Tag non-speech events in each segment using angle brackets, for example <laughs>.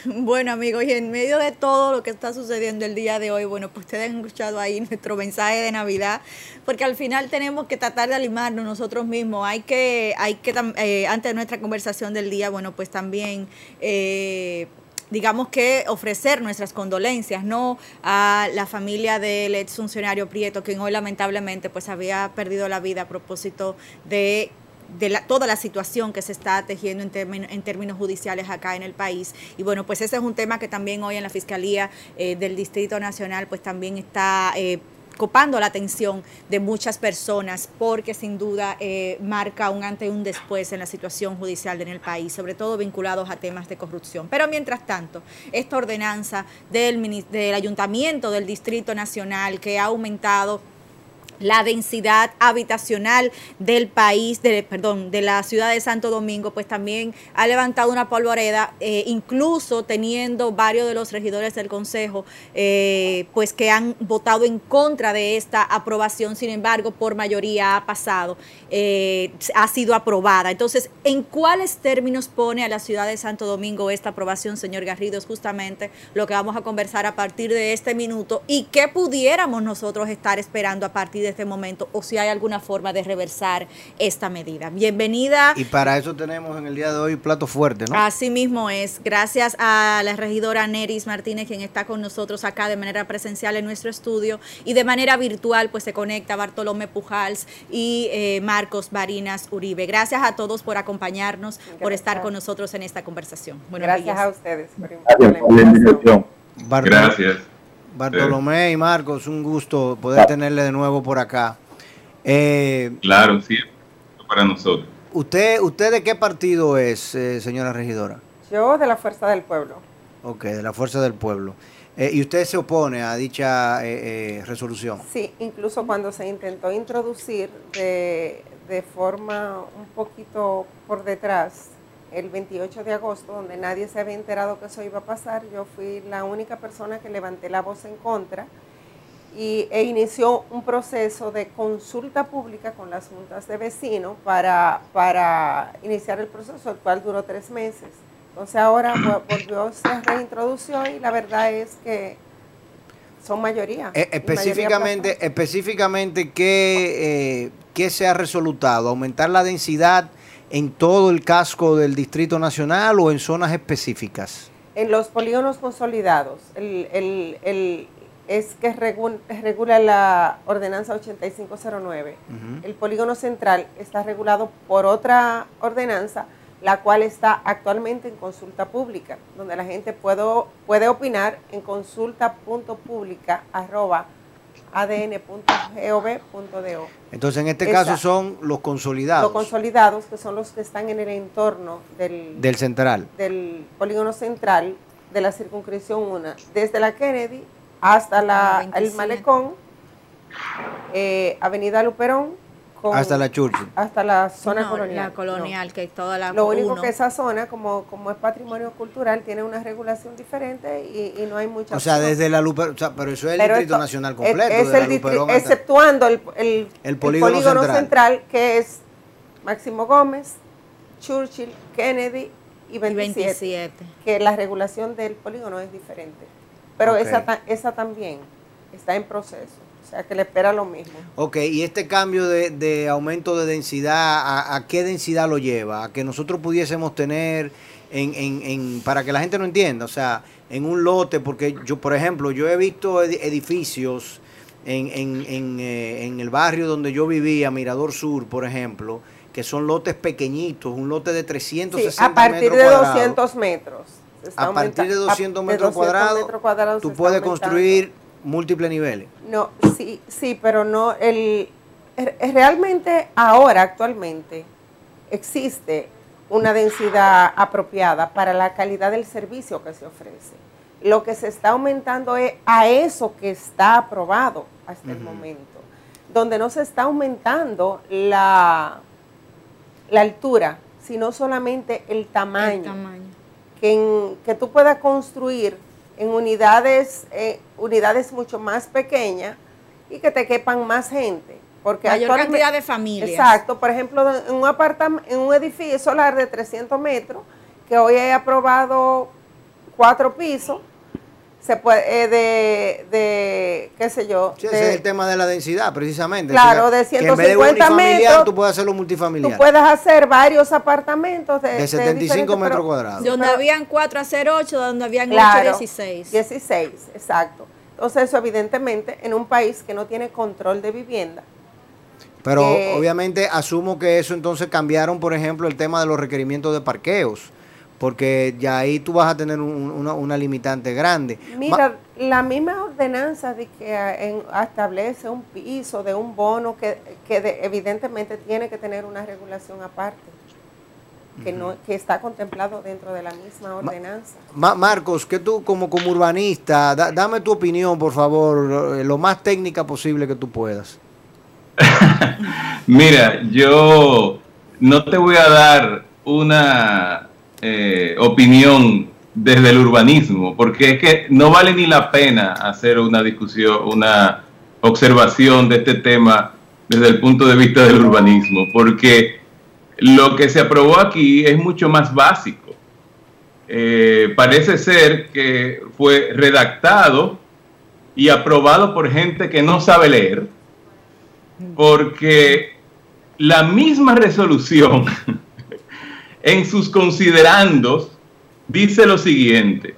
<laughs> Bueno amigos, y en medio de todo lo que está sucediendo el día de hoy, bueno, pues ustedes han escuchado ahí <laughs> nuestro mensaje de Navidad, porque al final tenemos que tratar de animarnos nosotros mismos. Hay que, hay que eh, antes de nuestra conversación del día, bueno, pues también eh, digamos que ofrecer nuestras condolencias, ¿no? A la familia del ex funcionario Prieto, quien hoy lamentablemente pues había perdido la vida a propósito de de toda la situación que se está tejiendo en, en, términos judiciales acá en el país. Y bueno, pues ese es un tema que también hoy en la Fiscalía eh, del Distrito Nacional pues también está... Eh, copando la atención de muchas personas porque sin duda eh, marca un antes y un después en la situación judicial en el país, sobre todo vinculados a temas de corrupción. Pero mientras tanto, esta ordenanza del, del Ayuntamiento del Distrito Nacional que ha aumentado la densidad habitacional del país, de, perdón, de la ciudad de Santo Domingo, pues también ha levantado una polvareda, eh, incluso teniendo varios de los regidores del Consejo, eh, pues que han votado en contra de esta aprobación, sin embargo, por mayoría ha pasado, eh, ha sido aprobada. Entonces, ¿en cuáles términos pone a la ciudad de Santo Domingo esta aprobación, señor Garrido? Es justamente lo que vamos a conversar a partir de este minuto y qué pudiéramos nosotros estar esperando a partir de este momento o si hay alguna forma de reversar esta medida. Bienvenida. Y para eso tenemos en el día de hoy plato fuerte, ¿no? Así mismo es. Gracias a la regidora Neris Martínez, quien está con nosotros acá de manera presencial en nuestro estudio y de manera virtual, pues se conecta Bartolomé Pujals y eh, Marcos Barinas Uribe. Gracias a todos por acompañarnos, por estar con nosotros en esta conversación. Gracias a ustedes por la invitación. Gracias. Bartolomé y Marcos, un gusto poder tenerle de nuevo por acá. Eh, claro, sí, para nosotros. ¿Usted, ¿Usted de qué partido es, eh, señora regidora? Yo de la Fuerza del Pueblo. Ok, de la Fuerza del Pueblo. Eh, ¿Y usted se opone a dicha resolución? Sí, incluso cuando se intentó introducir de, de forma un poquito por detrás el 28 de agosto, donde nadie se había enterado que eso iba a pasar, yo fui la única persona que levanté la voz en contra y, e inició un proceso de consulta pública con las juntas de vecinos para, para iniciar el proceso, el cual duró tres meses. Entonces ahora volvió, se reintrodució y la verdad es que son mayoría. Eh, específicamente, específicamente ¿qué, eh, ¿qué se ha resolutado? ¿Aumentar la densidad? En todo el casco del Distrito Nacional o en zonas específicas? En los polígonos consolidados. El, es que regula, la ordenanza 8509. El polígono central está regulado por otra ordenanza, la cual está actualmente en consulta pública, donde la gente puede, puede opinar en consulta.pública adn.gov.do. Entonces, en este caso son los consolidados. Los consolidados, que son los que están en el entorno del, del central. Del polígono central de la circunscripción 1, desde la Kennedy hasta la, el Malecón, eh, Avenida Luperón, hasta la Churchill. Hasta la zona colonial. La colonial, que es toda la. Lo único que esa zona, como, como es patrimonio cultural, tiene una regulación diferente y, no hay mucha. O sea, desde la Luperón, o sea, pero eso es el Distrito Nacional completo. Es, el exceptuando el, el, polígono, central. que es Máximo Gómez, Churchill, Kennedy y 27, Que la regulación del polígono es diferente. Pero esa, esa también está en proceso. O sea, que le espera lo mismo. Ok, y este cambio de, aumento de densidad, ¿a, qué densidad lo lleva? ¿A que nosotros pudiésemos tener, en, en, en, para que la gente no entienda, o sea, en un lote, porque yo, por ejemplo, yo he visto edificios en, en, eh, en el barrio donde yo vivía, Mirador Sur, por ejemplo, que son lotes pequeñitos, un lote de 360 sí, a partir de 200 metros. A partir de 200 metros, cuadrados, tú puedes construir múltiples niveles. No, sí, sí, pero no, el, realmente ahora, actualmente, existe una densidad apropiada para la calidad del servicio que se ofrece. Lo que se está aumentando es a eso que está aprobado hasta el momento, donde no se está aumentando la, la altura, sino solamente el tamaño. Que, que tú puedas construir en unidades, eh, unidades mucho más pequeñas y que te quepan más gente. Porque Mayor cantidad de familias. Exacto. Por ejemplo, en un, en un edificio solar de 300 metros, que hoy he aprobado cuatro pisos, se puede, eh, de, de, qué sé yo. Sí, ese es el tema de la densidad, precisamente. Claro, de 150 metros. Tú puedes hacerlo multifamiliar. Tú puedes hacer varios apartamentos de, de 75 metros cuadrados. Donde habían 4 a 0, 8, donde habían 8 16. 16, exacto. Entonces, eso evidentemente en un país que no tiene control de vivienda. Pero obviamente asumo que eso entonces cambiaron, por ejemplo, el tema de los requerimientos de parqueos porque ya ahí tú vas a tener una, limitante grande. Mira, la misma ordenanza de que eh, establece un piso de un bono que, evidentemente tiene que tener una regulación aparte. Que, no, que está contemplado dentro de la misma ordenanza. Marcos, que tú como, como urbanista, dame tu opinión, por favor, lo más técnica posible que tú puedas. <laughs> Mira, yo no te voy a dar una eh, opinión desde el urbanismo, porque es que no vale ni la pena hacer una discusión, una observación de este tema desde el punto de vista del urbanismo, porque lo que se aprobó aquí es mucho más básico. Eh, parece ser que fue redactado y aprobado por gente que no sabe leer, porque la misma resolución <laughs> en sus considerandos dice lo siguiente,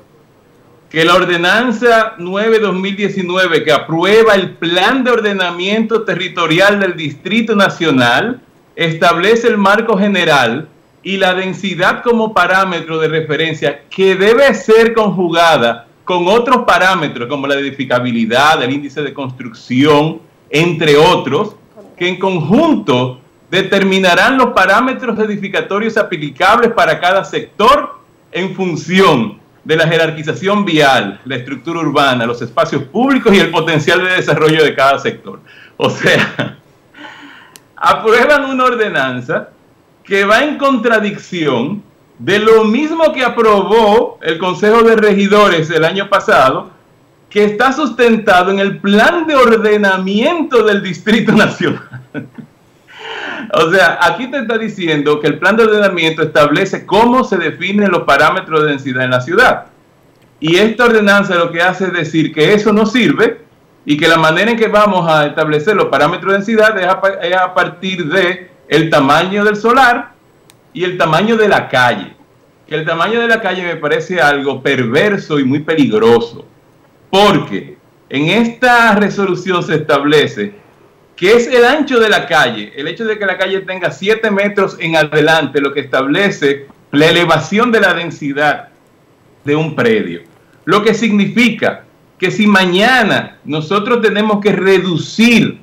que la ordenanza 9-2019 que aprueba el plan de ordenamiento territorial del Distrito Nacional establece el marco general y la densidad como parámetro de referencia que debe ser conjugada con otros parámetros como la edificabilidad, el índice de construcción, entre otros, que en conjunto determinarán los parámetros edificatorios aplicables para cada sector en función de la jerarquización vial, la estructura urbana, los espacios públicos y el potencial de desarrollo de cada sector. O sea, <laughs> aprueban una ordenanza que va en contradicción de lo mismo que aprobó el Consejo de Regidores el año pasado, que está sustentado en el plan de ordenamiento del Distrito Nacional. <laughs> O sea, aquí te está diciendo que el plan de ordenamiento establece cómo se definen los parámetros de densidad en la ciudad. Y esta ordenanza lo que hace es decir que eso no sirve y que la manera en que vamos a establecer los parámetros de densidad es a, partir de el tamaño del solar y el tamaño de la calle. Que el tamaño de la calle me parece algo perverso y muy peligroso, porque en esta resolución se establece que es el ancho de la calle, el hecho de que la calle tenga 7 metros en adelante, lo que establece la elevación de la densidad de un predio. Lo que significa que si mañana nosotros tenemos que reducir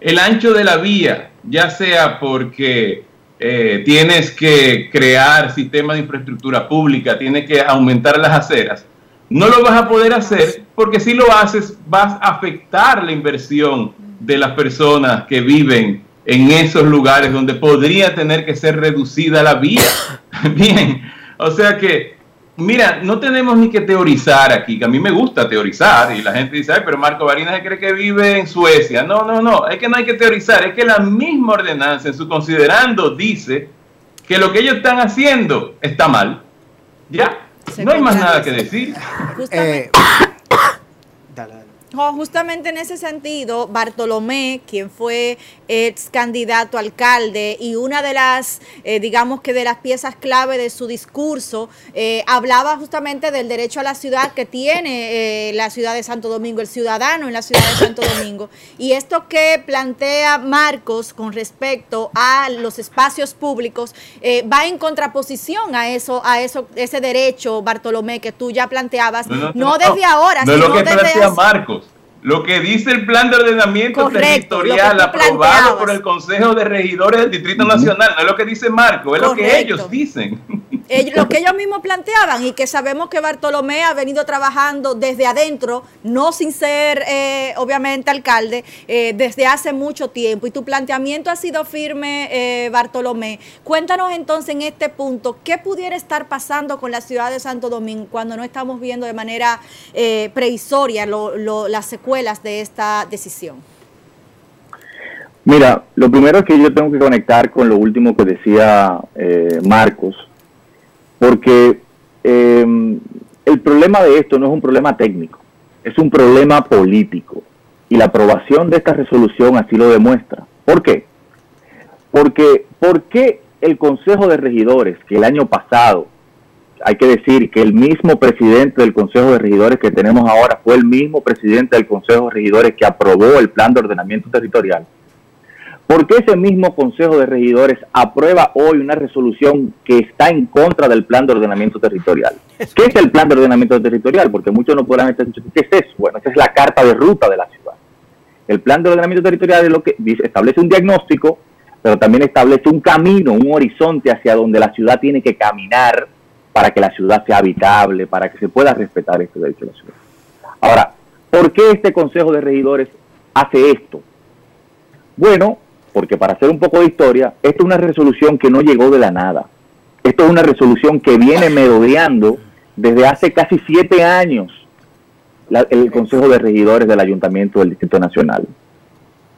el ancho de la vía, ya sea porque eh, tienes que crear sistemas de infraestructura pública, tienes que aumentar las aceras, no lo vas a poder hacer porque si lo haces vas a afectar la inversión de las personas que viven en esos lugares donde podría tener que ser reducida la vía. <coughs> Bien, o sea que, mira, no tenemos ni que teorizar aquí, que a mí me gusta teorizar y la gente dice, ay, pero Marco Barina se cree que vive en Suecia. No, no, no, es que no hay que teorizar, es que la misma ordenanza en su considerando dice que lo que ellos están haciendo está mal. Ya, no hay más nada que decir. Eh, <coughs> justamente en ese sentido, Bartolomé, quien fue ex candidato alcalde y una de las, eh, digamos que de las piezas clave de su discurso, eh, hablaba justamente del derecho a la ciudad que tiene eh, la ciudad de Santo Domingo, el ciudadano en la ciudad de Santo Domingo. Y esto que plantea Marcos con respecto a los espacios públicos va en contraposición a eso, a eso, ese derecho, Bartolomé, que tú ya planteabas, no, desde ahora, sino desde Marcos lo que dice el plan de ordenamiento territorial aprobado por el Consejo de Regidores del Distrito Nacional, no es lo que dice Marco, es lo que ellos dicen. lo que <laughs> ellos mismos planteaban y que sabemos que Bartolomé ha venido trabajando desde adentro, no sin ser eh, obviamente alcalde, eh, desde hace mucho tiempo. Y tu planteamiento ha sido firme, eh, Bartolomé. Cuéntanos entonces en este punto, ¿qué pudiera estar pasando con la ciudad de Santo Domingo cuando no estamos viendo de manera previsoria las de esta decisión? Mira, lo primero es que yo tengo que conectar con lo último que decía Marcos porque em, el problema de esto no es un problema técnico, es un problema político. Y la aprobación de esta resolución así lo demuestra. ¿Por qué? Porque, ¿por qué el Consejo de Regidores, que el año pasado, hay que decir que el mismo presidente del Consejo de Regidores que tenemos ahora fue el mismo presidente del Consejo de Regidores que aprobó el plan de ordenamiento territorial, ¿Por qué ese mismo Consejo de Regidores aprueba hoy una resolución que está en contra del plan de ordenamiento territorial? ¿Qué es el plan de ordenamiento territorial? Porque muchos no podrán estar diciendo, ¿qué es eso? Bueno, esa es la carta de ruta de la ciudad. El plan de ordenamiento territorial es lo que establece un diagnóstico, pero también establece un camino, un horizonte hacia donde la ciudad tiene que caminar para que la ciudad sea habitable, para que se pueda respetar este derecho de la ciudad. Ahora, ¿por qué este Consejo de Regidores hace esto? Bueno, porque para hacer un poco de historia, esto es una resolución que no llegó de la nada. Esto es una resolución que viene merodeando desde hace casi siete años el Consejo de Regidores del Ayuntamiento del Distrito Nacional.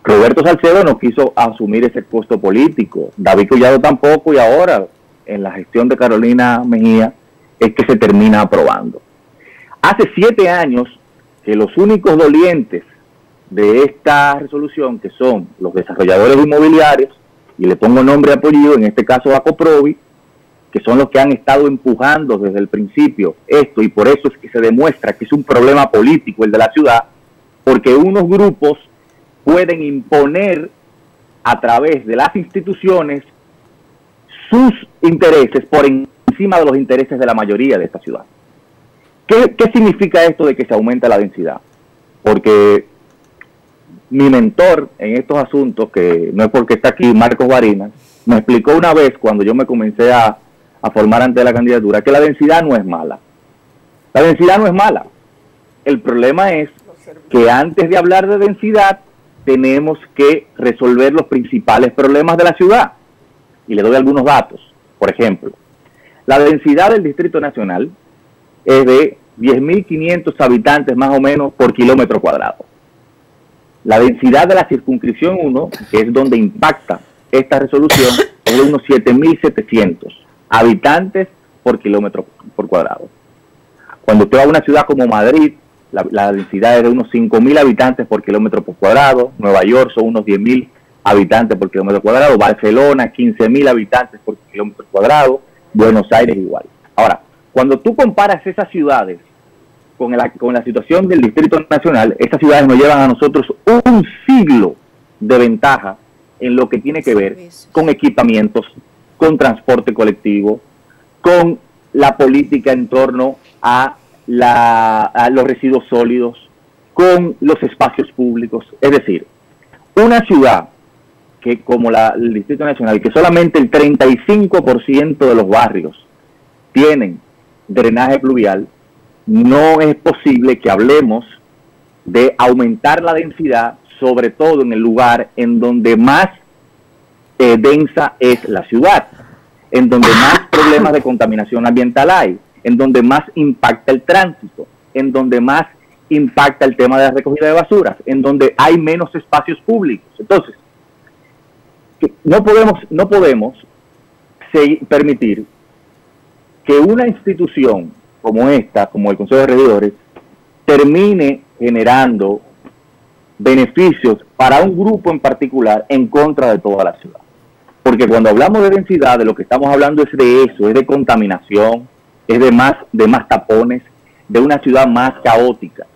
Roberto Salcedo no quiso asumir ese costo político, David Collado tampoco y ahora en la gestión de Carolina Mejía es que se termina aprobando. Hace siete años que los únicos dolientes de esta resolución, que son los desarrolladores inmobiliarios, y le pongo nombre y apellido, en este caso a Coprovi, que son los que han estado empujando desde el principio esto, y por eso es que se demuestra que es un problema político el de la ciudad, porque unos grupos pueden imponer a través de las instituciones sus intereses por encima de los intereses de la mayoría de esta ciudad. ¿Qué, significa esto de que se aumenta la densidad? Porque mi mentor en estos asuntos, que no es porque está aquí Marcos Barinas, me explicó una vez cuando yo me comencé a, formar ante la candidatura que la densidad no es mala. La densidad no es mala. El problema es que antes de hablar de densidad tenemos que resolver los principales problemas de la ciudad. Y le doy algunos datos. Por ejemplo, la densidad del Distrito Nacional es de 10.500 habitantes más o menos por kilómetro cuadrado. La densidad de la circunscripción 1, que es donde impacta esta resolución, es de unos 7.700 habitantes por kilómetro por cuadrado. Cuando usted va a una ciudad como Madrid, la, densidad es de unos 5.000 habitantes por kilómetro por cuadrado, Nueva York son unos 10.000 habitantes por kilómetro cuadrado, Barcelona 15.000 habitantes por kilómetro cuadrado, Buenos Aires igual. Ahora, cuando tú comparas esas ciudades con la, con la situación del Distrito Nacional, estas ciudades nos llevan a nosotros un siglo de ventaja en lo que tiene que ver con equipamientos, con transporte colectivo, con la política en torno a, la, los residuos sólidos, con los espacios públicos. Es decir, una ciudad que como la, el Distrito Nacional, que solamente el 35% de los barrios tienen drenaje pluvial, no es posible que hablemos de aumentar la densidad, sobre todo en el lugar en donde más eh, densa es la ciudad, en donde más <coughs> problemas de contaminación ambiental hay, en donde más impacta el tránsito, en donde más impacta el tema de la recogida de basuras, en donde hay menos espacios públicos. Entonces, no podemos, no podemos permitir que una institución como esta, como el Consejo de Regidores, termine generando beneficios para un grupo en particular en contra de toda la ciudad. Porque cuando hablamos de densidad, de lo que estamos hablando es de eso, es de contaminación, es de más, de más tapones, de una ciudad más caótica.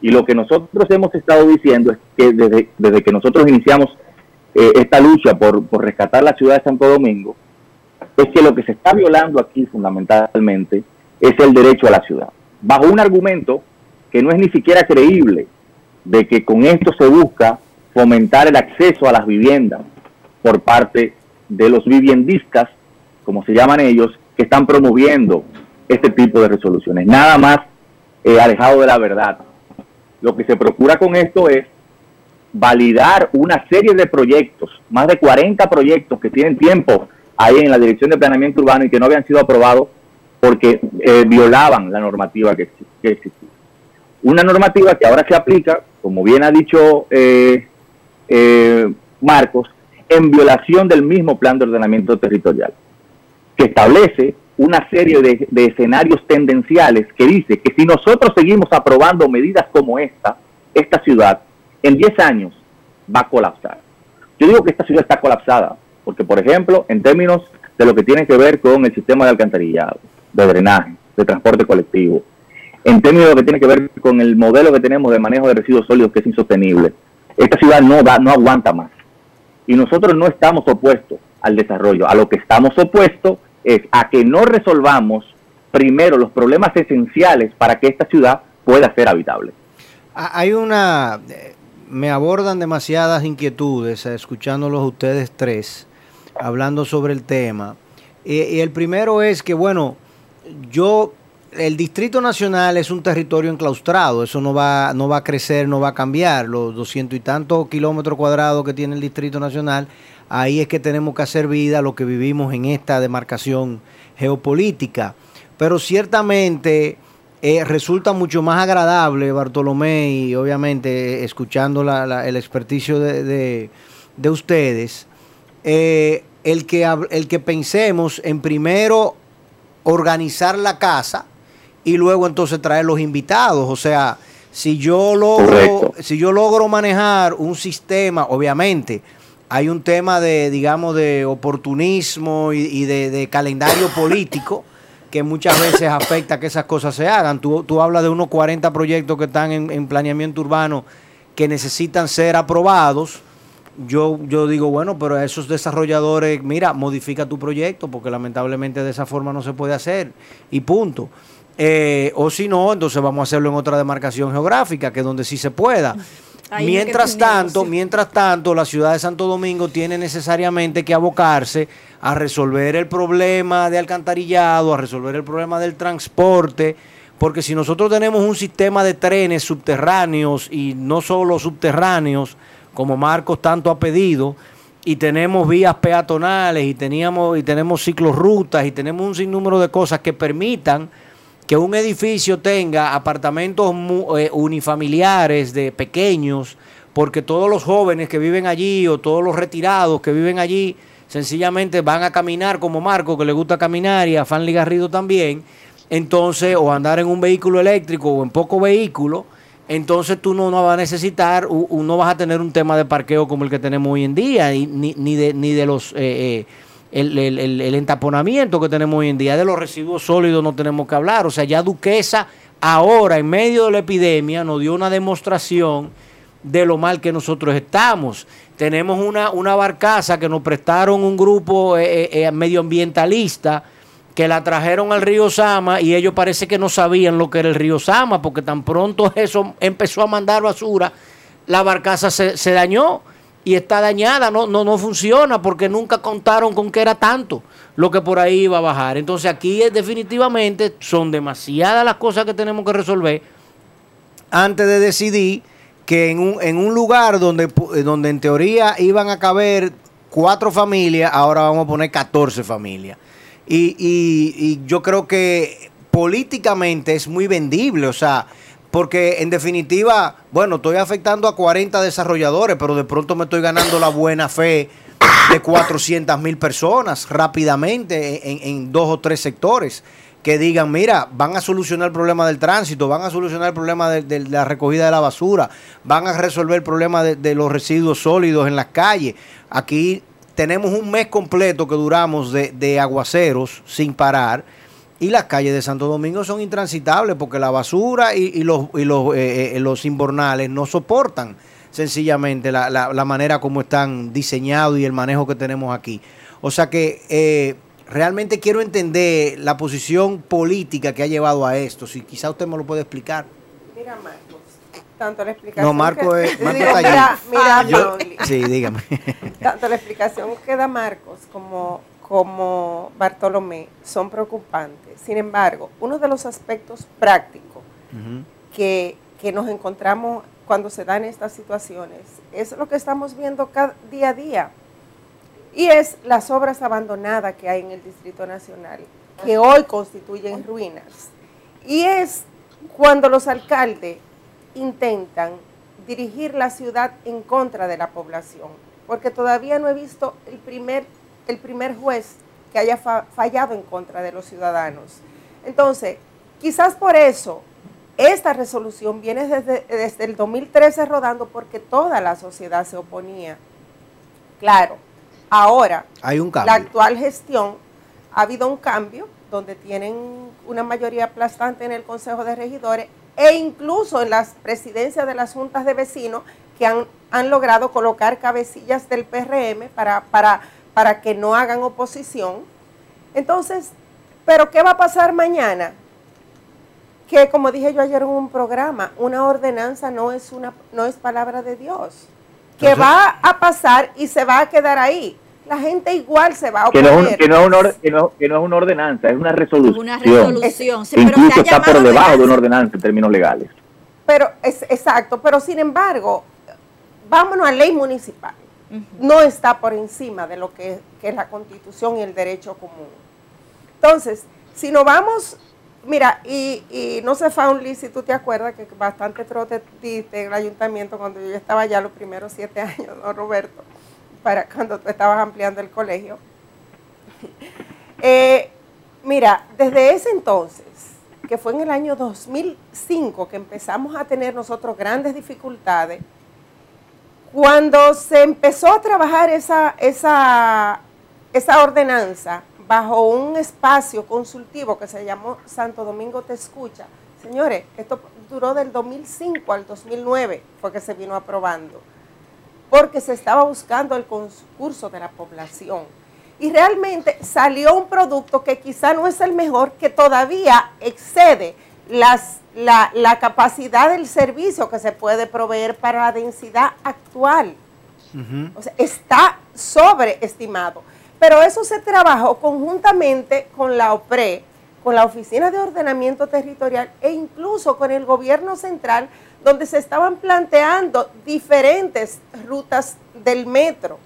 Y lo que nosotros hemos estado diciendo es que desde, desde que nosotros iniciamos eh, esta lucha por, por rescatar la ciudad de Santo Domingo, es que lo que se está violando aquí fundamentalmente es el derecho a la ciudad, bajo un argumento que no es ni siquiera creíble, de que con esto se busca fomentar el acceso a las viviendas por parte de los viviendistas, como se llaman ellos, que están promoviendo este tipo de resoluciones. Nada más eh, alejado de la verdad. Lo que se procura con esto es validar una serie de proyectos, más de 40 proyectos que tienen tiempo ahí en la Dirección de Planeamiento Urbano y que no habían sido aprobados porque eh, violaban la normativa que, existía. Una normativa que ahora se aplica, como bien ha dicho eh, eh, Marcos, en violación del mismo plan de ordenamiento territorial, que establece una serie de, de, escenarios tendenciales que dice que si nosotros seguimos aprobando medidas como esta, esta ciudad en 10 años va a colapsar. Yo digo que esta ciudad está colapsada, porque por ejemplo, en términos de lo que tiene que ver con el sistema de alcantarillado, de drenaje, de transporte colectivo, en términos de lo que tiene que ver con el modelo que tenemos de manejo de residuos sólidos que es insostenible, esta ciudad no da, no aguanta más. Y nosotros no estamos opuestos al desarrollo. A lo que estamos opuestos es a que no resolvamos primero los problemas esenciales para que esta ciudad pueda ser habitable. Hay una, me abordan demasiadas inquietudes eh, escuchándolos ustedes tres hablando sobre el tema. Y, el primero es que, bueno, yo, el Distrito Nacional es un territorio enclaustrado, eso no va, no va a crecer, no va a cambiar. Los doscientos y tantos kilómetros cuadrados que tiene el Distrito Nacional, ahí es que tenemos que hacer vida lo que vivimos en esta demarcación geopolítica. Pero ciertamente eh, resulta mucho más agradable, Bartolomé, y obviamente escuchando el experticio de, ustedes, eh, el, que, el que pensemos en primero organizar la casa y luego entonces traer los invitados. O sea, si yo logro, si yo logro manejar un sistema, obviamente, hay un tema de, digamos, de oportunismo y, de calendario político que muchas veces afecta que esas cosas se hagan. Tú, tú hablas de unos 40 proyectos que están en, planeamiento urbano que necesitan ser aprobados. Yo, yo digo, bueno, pero a esos desarrolladores, mira, modifica tu proyecto, porque lamentablemente de esa forma no se puede hacer, y punto. Eh, o si no, entonces vamos a hacerlo en otra demarcación geográfica, que es donde sí se pueda. Mientras tanto, mientras tanto, la ciudad de Santo Domingo tiene necesariamente que abocarse a resolver el problema de alcantarillado, a resolver el problema del transporte, porque si nosotros tenemos un sistema de trenes subterráneos y no solo subterráneos, como Marcos tanto ha pedido, y tenemos vías peatonales y teníamos y tenemos ciclorrutas y tenemos un sinnúmero de cosas que permitan que un edificio tenga apartamentos eh, unifamiliares de pequeños, porque todos los jóvenes que viven allí o todos los retirados que viven allí sencillamente van a caminar como Marco, que le gusta caminar, y a Fanny Garrido también, entonces, o andar en un vehículo eléctrico o en poco vehículo, entonces tú no, no vas a necesitar, no vas a tener un tema de parqueo como el que tenemos hoy en día, ni, ni, de, ni de los... Eh, eh, el, el, el, entaponamiento que tenemos hoy en día, de los residuos sólidos no tenemos que hablar. O sea, ya Duquesa ahora, en medio de la epidemia, nos dio una demostración de lo mal que nosotros estamos. Tenemos una, una barcaza que nos prestaron un grupo eh, eh, eh, medioambientalista que la trajeron al río Sama y ellos parece que no sabían lo que era el río Sama, porque tan pronto eso empezó a mandar basura, la barcaza se, se dañó y está dañada, no, no, no funciona porque nunca contaron con que era tanto lo que por ahí iba a bajar. Entonces aquí definitivamente son demasiadas las cosas que tenemos que resolver antes de decidir que en un, en un lugar donde, eh, donde en teoría iban a caber cuatro familias, ahora vamos a poner 14 familias. Y, y, yo creo que políticamente es muy vendible, o sea, porque en definitiva, bueno, estoy afectando a 40 desarrolladores, pero de pronto me estoy ganando la buena fe de 400 mil personas rápidamente en, dos o tres sectores que digan, mira, van a solucionar el problema del tránsito, van a solucionar el problema de, la recogida de la basura, van a resolver el problema de, los residuos sólidos en las calles. Aquí tenemos un mes completo que duramos de, aguaceros sin parar y las calles de Santo Domingo son intransitables porque la basura y, los, y los, eh, eh, los inbornales no soportan sencillamente la, la, manera como están diseñados y el manejo que tenemos aquí. O sea que... Eh, realmente quiero entender la posición política que ha llevado a esto. Si quizá usted me lo puede explicar. Mira, Marcos, tanto la explicación. No, Marco que- es- Marco digo, está allí. mira, mira, Yo- sí, dígame. <laughs> tanto la explicación que da Marcos como, como Bartolomé son preocupantes. Sin embargo, uno de los aspectos prácticos que, que nos encontramos cuando se dan estas situaciones es lo que estamos viendo cada, día a día. Y es las obras abandonadas que hay en el Distrito Nacional, que hoy constituyen ruinas. Y es cuando los alcaldes intentan dirigir la ciudad en contra de la población, porque todavía no he visto el primer, el primer juez que haya fa- fallado en contra de los ciudadanos. Entonces, quizás por eso esta resolución viene desde, desde el 2013 rodando porque toda la sociedad se oponía. Claro, ahora Hay un la actual gestión ha habido un cambio donde tienen una mayoría aplastante en el Consejo de Regidores e incluso en las presidencias de las juntas de vecinos que han, han logrado colocar cabecillas del PRM para, para, para que no hagan oposición. Entonces, ¿pero qué va a pasar mañana? Que como dije yo ayer en un programa, una ordenanza no es, una, no es palabra de Dios. Que Entonces- va a pasar y se va a quedar ahí. La gente igual se va a Que oponer. no, es un- que, no es una, or- que, no, que no es una ordenanza, es una resolución. Una resolución. Sí, pero incluso está por debajo de una ordenanza en términos legales. Pero es exacto, pero sin embargo, vámonos a ley municipal. No está por encima de lo que, es la constitución y el derecho común. Entonces, si nos vamos, mira, y, y no sé, Faunli, si tú te acuerdas que bastante trote diste en el ayuntamiento cuando yo estaba allá los primeros siete <laughs> años, ¿no, Roberto? Para cuando tú estabas ampliando el colegio. <laughs> Eh, mira, desde ese entonces, que fue en el año 2005 que empezamos a tener nosotros grandes dificultades, cuando se empezó a trabajar esa, esa, esa ordenanza bajo un espacio consultivo que se llamó Santo Domingo Te Escucha, señores, esto duró del 2005 al 2009, fue que se vino aprobando, porque se estaba buscando el concurso de la población. Y realmente salió un producto que quizá no es el mejor, que todavía excede las, la, la capacidad del servicio que se puede proveer para la densidad actual. O sea, está sobreestimado. Pero eso se trabajó conjuntamente con la OPRE, con la Oficina de Ordenamiento Territorial e incluso con el gobierno central, donde se estaban planteando diferentes rutas del metro.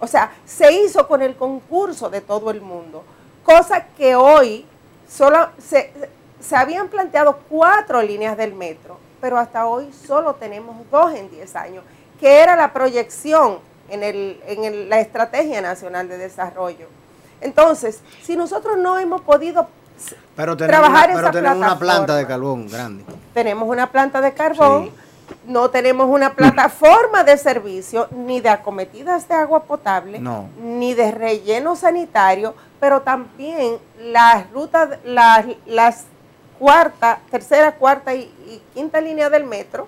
O sea, se hizo con el concurso de todo el mundo, cosa que hoy solo se, se habían planteado cuatro líneas del metro, pero hasta hoy solo tenemos dos en 10 años, que era la proyección en, el, en el- la Estrategia Nacional de Desarrollo. Entonces, si nosotros no hemos podido Pero tenemos, trabajar una, esa pero tenemos una planta de carbón grande. tenemos una planta de carbón, Sí. no tenemos una plataforma de servicio, ni de acometidas de agua potable, No. ni de relleno sanitario, pero también las rutas, las, las cuarta, tercera, cuarta y, y quinta línea del metro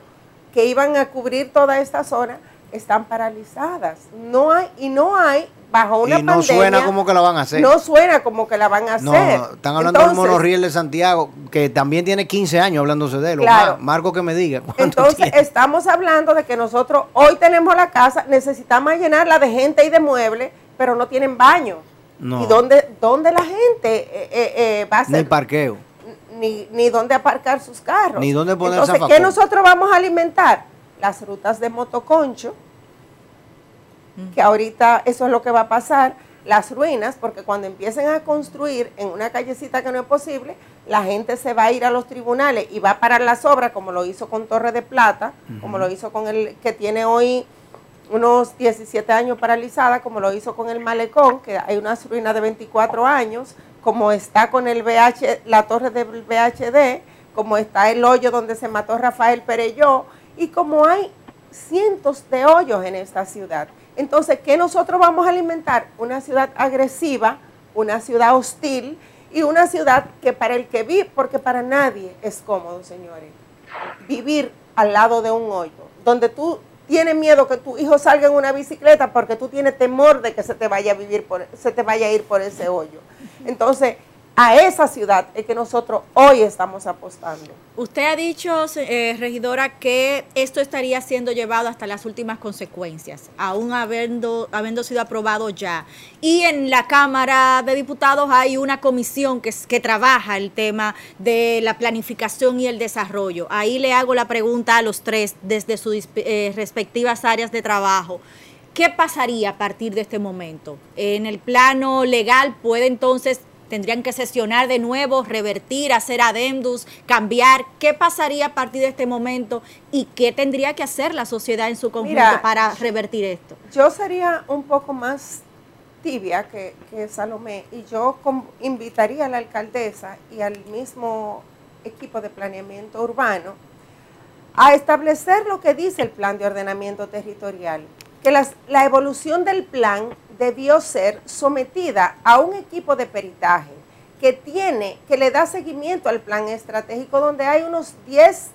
que iban a cubrir toda esta zona están paralizadas. No hay, y no hay, bajo una y no pandemia, suena como que la van a hacer. no suena como que la van a hacer. no, están hablando del Entonces, monorriel de Santiago, que también tiene 15 años hablándose de él. Claro. Ma- Marco que me diga. ¿cuánto Entonces, tiene? estamos hablando de que nosotros hoy tenemos la casa, necesitamos llenarla de gente y de muebles, pero no tienen baño. No. ¿Y dónde, dónde la gente eh, eh, eh, va a Ni hacer? parqueo. Ni, ni dónde aparcar sus carros. Ni dónde poner Entonces. ¿qué nosotros vamos a alimentar? Las rutas de motoconcho, que ahorita eso es lo que va a pasar, las ruinas, porque cuando empiecen a construir en una callecita que no es posible, la gente se va a ir a los tribunales y va a parar las obras, como lo hizo con Torre de Plata, como lo hizo con el que tiene hoy unos 17 años paralizada, como lo hizo con el Malecón, que hay unas ruinas de 24 años, como está con el VH, la torre del VHD, como está el hoyo donde se mató Rafael Pereyó, y como hay cientos de hoyos en esta ciudad. Entonces, ¿qué nosotros vamos a alimentar? Una ciudad agresiva, una ciudad hostil y una ciudad que para el que vive, porque para nadie es cómodo, señores, vivir al lado de un hoyo, donde tú tienes miedo que tu hijo salga en una bicicleta porque tú tienes temor de que se te vaya a vivir por, se te vaya a ir por ese hoyo. Entonces, A esa ciudad es que nosotros hoy estamos apostando. Usted ha dicho, eh, regidora, que esto estaría siendo llevado hasta las últimas consecuencias, aún habiendo, habiendo sido aprobado ya. Y en la Cámara de Diputados hay una comisión que, trabaja el tema de la planificación y el desarrollo. Ahí le hago la pregunta a los tres desde sus eh, respectivas áreas de trabajo. ¿Qué pasaría a partir de este momento? En el plano legal puede entonces tendrían que sesionar de nuevo, revertir, hacer adendus, cambiar. ¿Qué pasaría a partir de este momento y qué tendría que hacer la sociedad en su conjunto para revertir esto? Yo sería un poco más tibia que, Salomé y yo invitaría a la alcaldesa y al mismo equipo de planeamiento urbano a establecer lo que dice el plan de ordenamiento territorial que la evolución del plan debió ser sometida a un equipo de peritaje que tiene, que le da seguimiento al plan estratégico, donde hay unos 10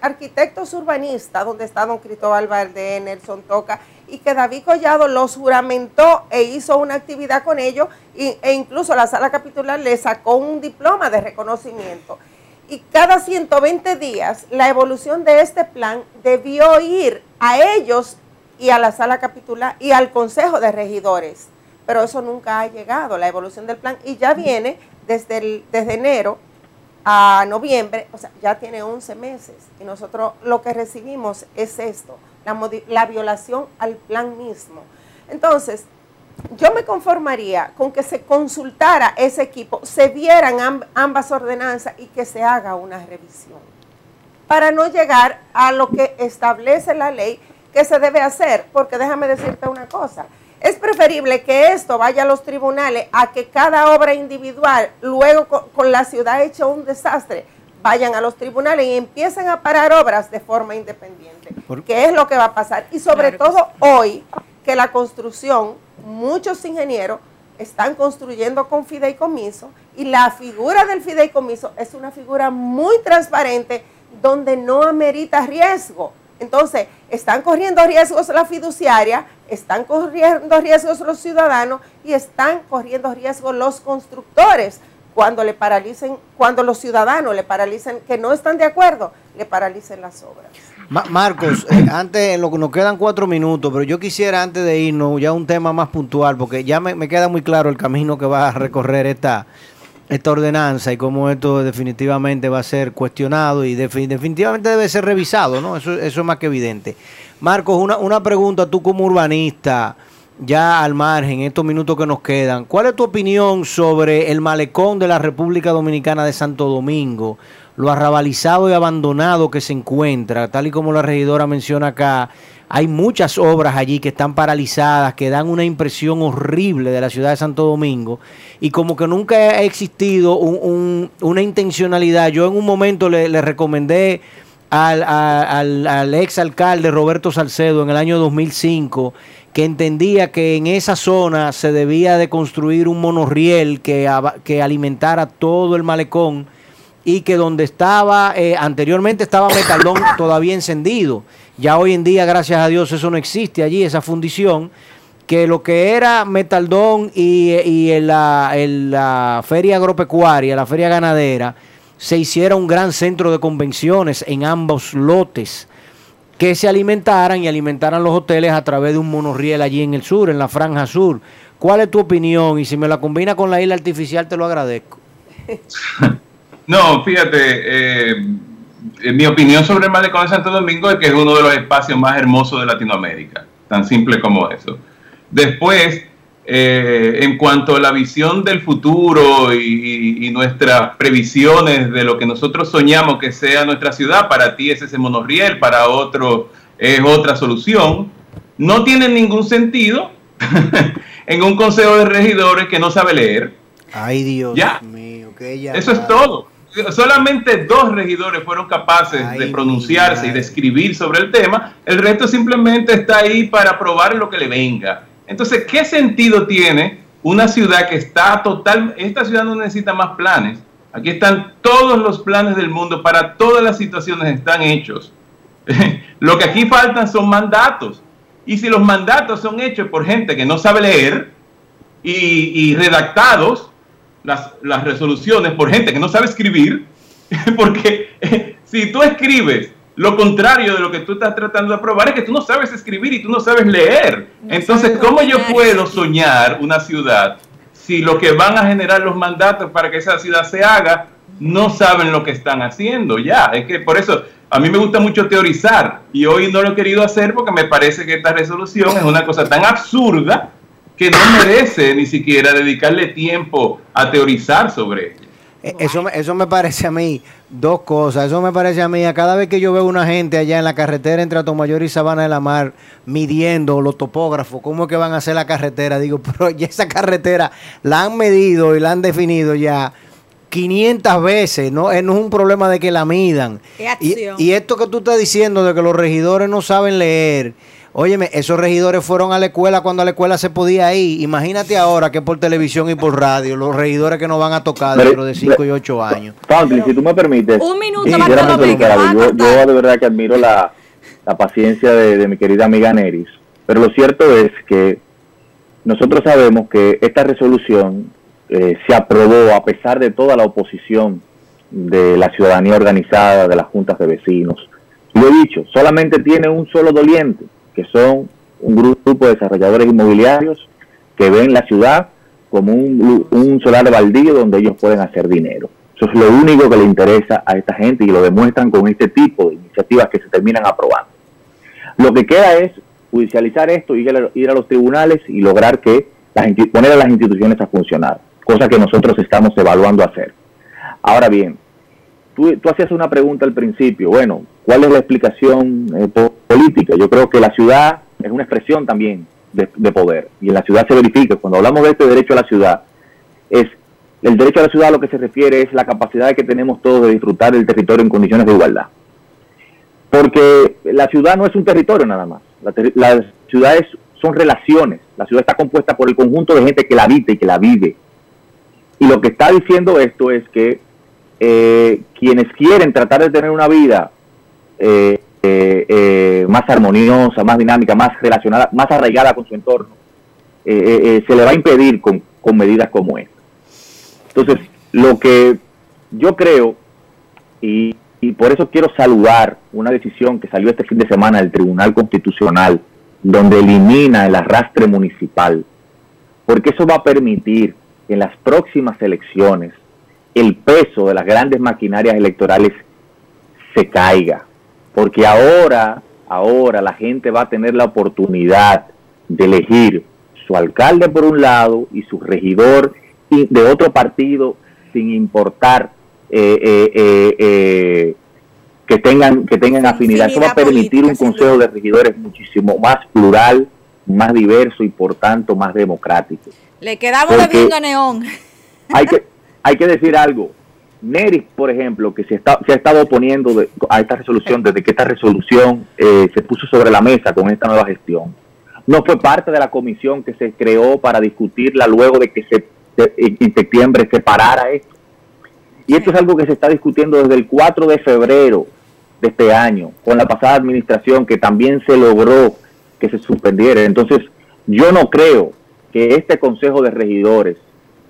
arquitectos urbanistas, donde está don Cristóbal Valdé, Nelson Toca, y que David Collado los juramentó e hizo una actividad con ellos, e incluso la sala capitular le sacó un diploma de reconocimiento. Y cada 120 días la evolución de este plan debió ir a ellos y a la sala capitular y al consejo de regidores. Pero eso nunca ha llegado, la evolución del plan, y ya viene desde, desde enero a noviembre, o sea, ya tiene 11 meses. Y nosotros lo que recibimos es esto, la, la violación al plan mismo. Entonces, yo me conformaría con que se consultara ese equipo, se vieran ambas ordenanzas y que se haga una revisión para no llegar a lo que establece la ley ¿Qué se debe hacer, porque déjame decirte una cosa, es preferible que esto vaya a los tribunales a que cada obra individual, luego con, la ciudad hecha un desastre, vayan a los tribunales y empiecen a parar obras de forma independiente, que es lo que va a pasar. Y sobre todo hoy, que la construcción, muchos ingenieros están construyendo con fideicomiso y la figura del fideicomiso es una figura muy transparente donde no amerita riesgo. Entonces, están corriendo riesgos la fiduciaria, están corriendo riesgos los ciudadanos y están corriendo riesgos los constructores cuando le paralicen, cuando los ciudadanos le paralicen, que no están de acuerdo, le paralicen las obras. Marcos, eh, antes, lo nos quedan cuatro minutos, pero yo quisiera antes de irnos ya un tema más puntual, porque ya me, me queda muy claro el camino que va a recorrer esta, esta ordenanza y cómo esto definitivamente va a ser cuestionado y definitivamente debe ser revisado, ¿no? Eso, eso es más que evidente. Marcos, una, una pregunta, tú como urbanista, ya al margen, estos minutos que nos quedan, ¿cuál es tu opinión sobre el malecón de la República Dominicana de Santo Domingo, lo arrabalizado y abandonado que se encuentra, tal y como la regidora menciona acá? Hay muchas obras allí que están paralizadas, que dan una impresión horrible de la ciudad de Santo Domingo y como que nunca ha existido una intencionalidad. Yo en un momento le, recomendé al, ex alcalde Roberto Salcedo en el año 2005 que entendía que en esa zona se debía de construir un monorriel que alimentara todo el malecón y que donde estaba, eh, anteriormente estaba Metaldón <coughs> todavía encendido. Ya hoy en día, gracias a Dios, eso no existe allí, esa fundición. Que lo que era Metaldón y, la, la feria agropecuaria, la feria ganadera, se hiciera un gran centro de convenciones en ambos lotes que se alimentaran y alimentaran los hoteles a través de un monorriel allí en el sur, en la franja sur. ¿Cuál es tu opinión? Y si me la combina con la isla artificial, te lo agradezco. <laughs> No, fíjate, eh, mi opinión sobre el malecón de Santo Domingo es que es uno de los espacios más hermosos de Latinoamérica, tan simple como eso. Después, eh, en cuanto a la visión del futuro y, nuestras previsiones de lo que nosotros soñamos que sea nuestra ciudad, para ti es ese monorriel, para otro es otra solución, no tiene ningún sentido <laughs> en un consejo de regidores que no sabe leer. Ay Dios mío, Eso es todo solamente dos regidores fueron capaces de pronunciarse y de escribir sobre el tema, el resto simplemente está ahí para probar lo que le venga. Entonces, ¿qué sentido tiene una ciudad que está total, esta ciudad no necesita más planes, aquí están todos los planes del mundo, para todas las situaciones están hechos. <laughs> lo que aquí faltan son mandatos. Y si los mandatos son hechos por gente que no sabe leer y redactados, las, las resoluciones por gente que no sabe escribir, <laughs> porque eh, si tú escribes lo contrario de lo que tú estás tratando de aprobar es que tú no sabes escribir y tú no sabes leer. No Entonces, ¿cómo yo puedo soñar una ciudad si lo que van a generar los mandatos para que esa ciudad se haga no saben lo que están haciendo? Ya, es que por eso a mí me gusta mucho teorizar y hoy no lo he querido hacer porque me parece que esta resolución es una cosa tan absurda que no merece ni siquiera dedicarle tiempo a teorizar sobre. Eh, Eso, eso me parece a mí dos cosas. Eso me parece a mí a cada vez que yo veo una gente allá en la carretera entre Atomayor y Sabana de la Mar midiendo los topógrafos, cómo es que van a hacer la carretera. Digo, <laughs> pero ya esa carretera la han medido y la han definido ya 500 veces. No, Eh, no es un problema de que la midan. Y esto que tú estás diciendo de que los regidores no saben leer. Óyeme, esos regidores fueron a la escuela cuando a la escuela se podía ir. Imagínate ahora que por televisión y por radio, los regidores que nos van a tocar dentro de 5 y 8 años. Franklin, si tú me permites, Un minuto, yo, de verdad que admiro la, la paciencia de, de mi querida amiga Neris, pero lo cierto es que nosotros sabemos que esta resolución eh, se aprobó a pesar de toda la oposición de la ciudadanía organizada, de las juntas de vecinos. Lo he dicho, solamente tiene un solo doliente, que son un grupo de desarrolladores inmobiliarios que ven la ciudad como un, un solar baldío donde ellos pueden hacer dinero. Eso es lo único que le interesa a esta gente y lo demuestran con este tipo de iniciativas que se terminan aprobando. Lo que queda es judicializar esto, ir a, ir a los tribunales y lograr que poner a las instituciones a funcionar, cosa que nosotros estamos evaluando hacer. Ahora bien, tú, hacías una pregunta al principio, bueno, ¿cuál es la explicación eh, po- política? Yo creo que la ciudad es una expresión también de, de poder y en la ciudad se verifica. Cuando hablamos de este derecho a la ciudad, es el derecho a la ciudad a lo que se refiere es la capacidad que tenemos todos de disfrutar del territorio en condiciones de igualdad. Porque la ciudad no es un territorio nada más. La, la ciudad son relaciones. La ciudad está compuesta por el conjunto de gente que la habita y que la vive. Y lo que está diciendo esto es que eh, quienes quieren tratar de tener una vida eh, eh, eh, más armoniosa, más dinámica, más relacionada, más arraigada con su entorno, eh, eh, se le va a impedir con, con medidas como esta. Entonces, lo que yo creo, y, y por eso quiero saludar una decisión que salió este fin de semana del Tribunal Constitucional, donde elimina el arrastre municipal, porque eso va a permitir que en las próximas elecciones el peso de las grandes maquinarias electorales se caiga, porque ahora, ahora la gente va a tener la oportunidad de elegir su alcalde por un lado y su regidor de otro partido sin importar eh, eh, eh, eh, que tengan que tengan afinidad. Eso va a permitir un consejo de regidores muchísimo más plural, más diverso y por tanto más democrático Le quedamos Porque- debiendo a Neón. hay que hay que decir algo. Neris, por ejemplo, que se, está, se ha estado oponiendo de- a esta resolución desde que esta resolución eh, se puso sobre la mesa con esta nueva gestión. No fue parte de la comisión que se creó para discutirla luego de que se, en septiembre se parara esto. Y esto es algo que se está discutiendo desde el 4 de febrero de este año, con la pasada administración, que también se logró que se suspendiera. Entonces, yo no creo que este Consejo de Regidores,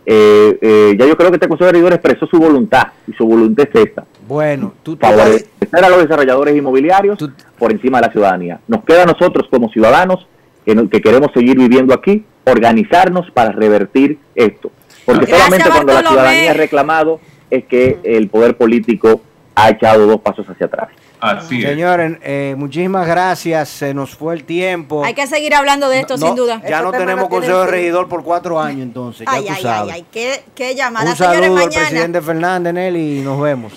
eh, eh, ya yo creo que este Consejo de Regidores expresó su voluntad, y su voluntad es esta, Bueno, tú, favorecer a los desarrolladores inmobiliarios Tú- por encima de la ciudadanía. Nos queda a nosotros como ciudadanos que, no- que queremos seguir viviendo aquí, organizarnos para revertir esto. Porque Gracias, solamente cuando la ciudadanía ha reclamado es que el poder político ha echado dos pasos hacia atrás. Así es. señores, eh, muchísimas gracias. Se nos fue el tiempo. Hay que seguir hablando de esto, No, sin duda. Ya no tenemos tiene consejo de regidor por cuatro años, entonces. Ya Ay, tú ay, ay, sabes. ay, qué, qué llamada, Un señores, saludo al mañana. presidente Fernández, Nelly, y nos vemos.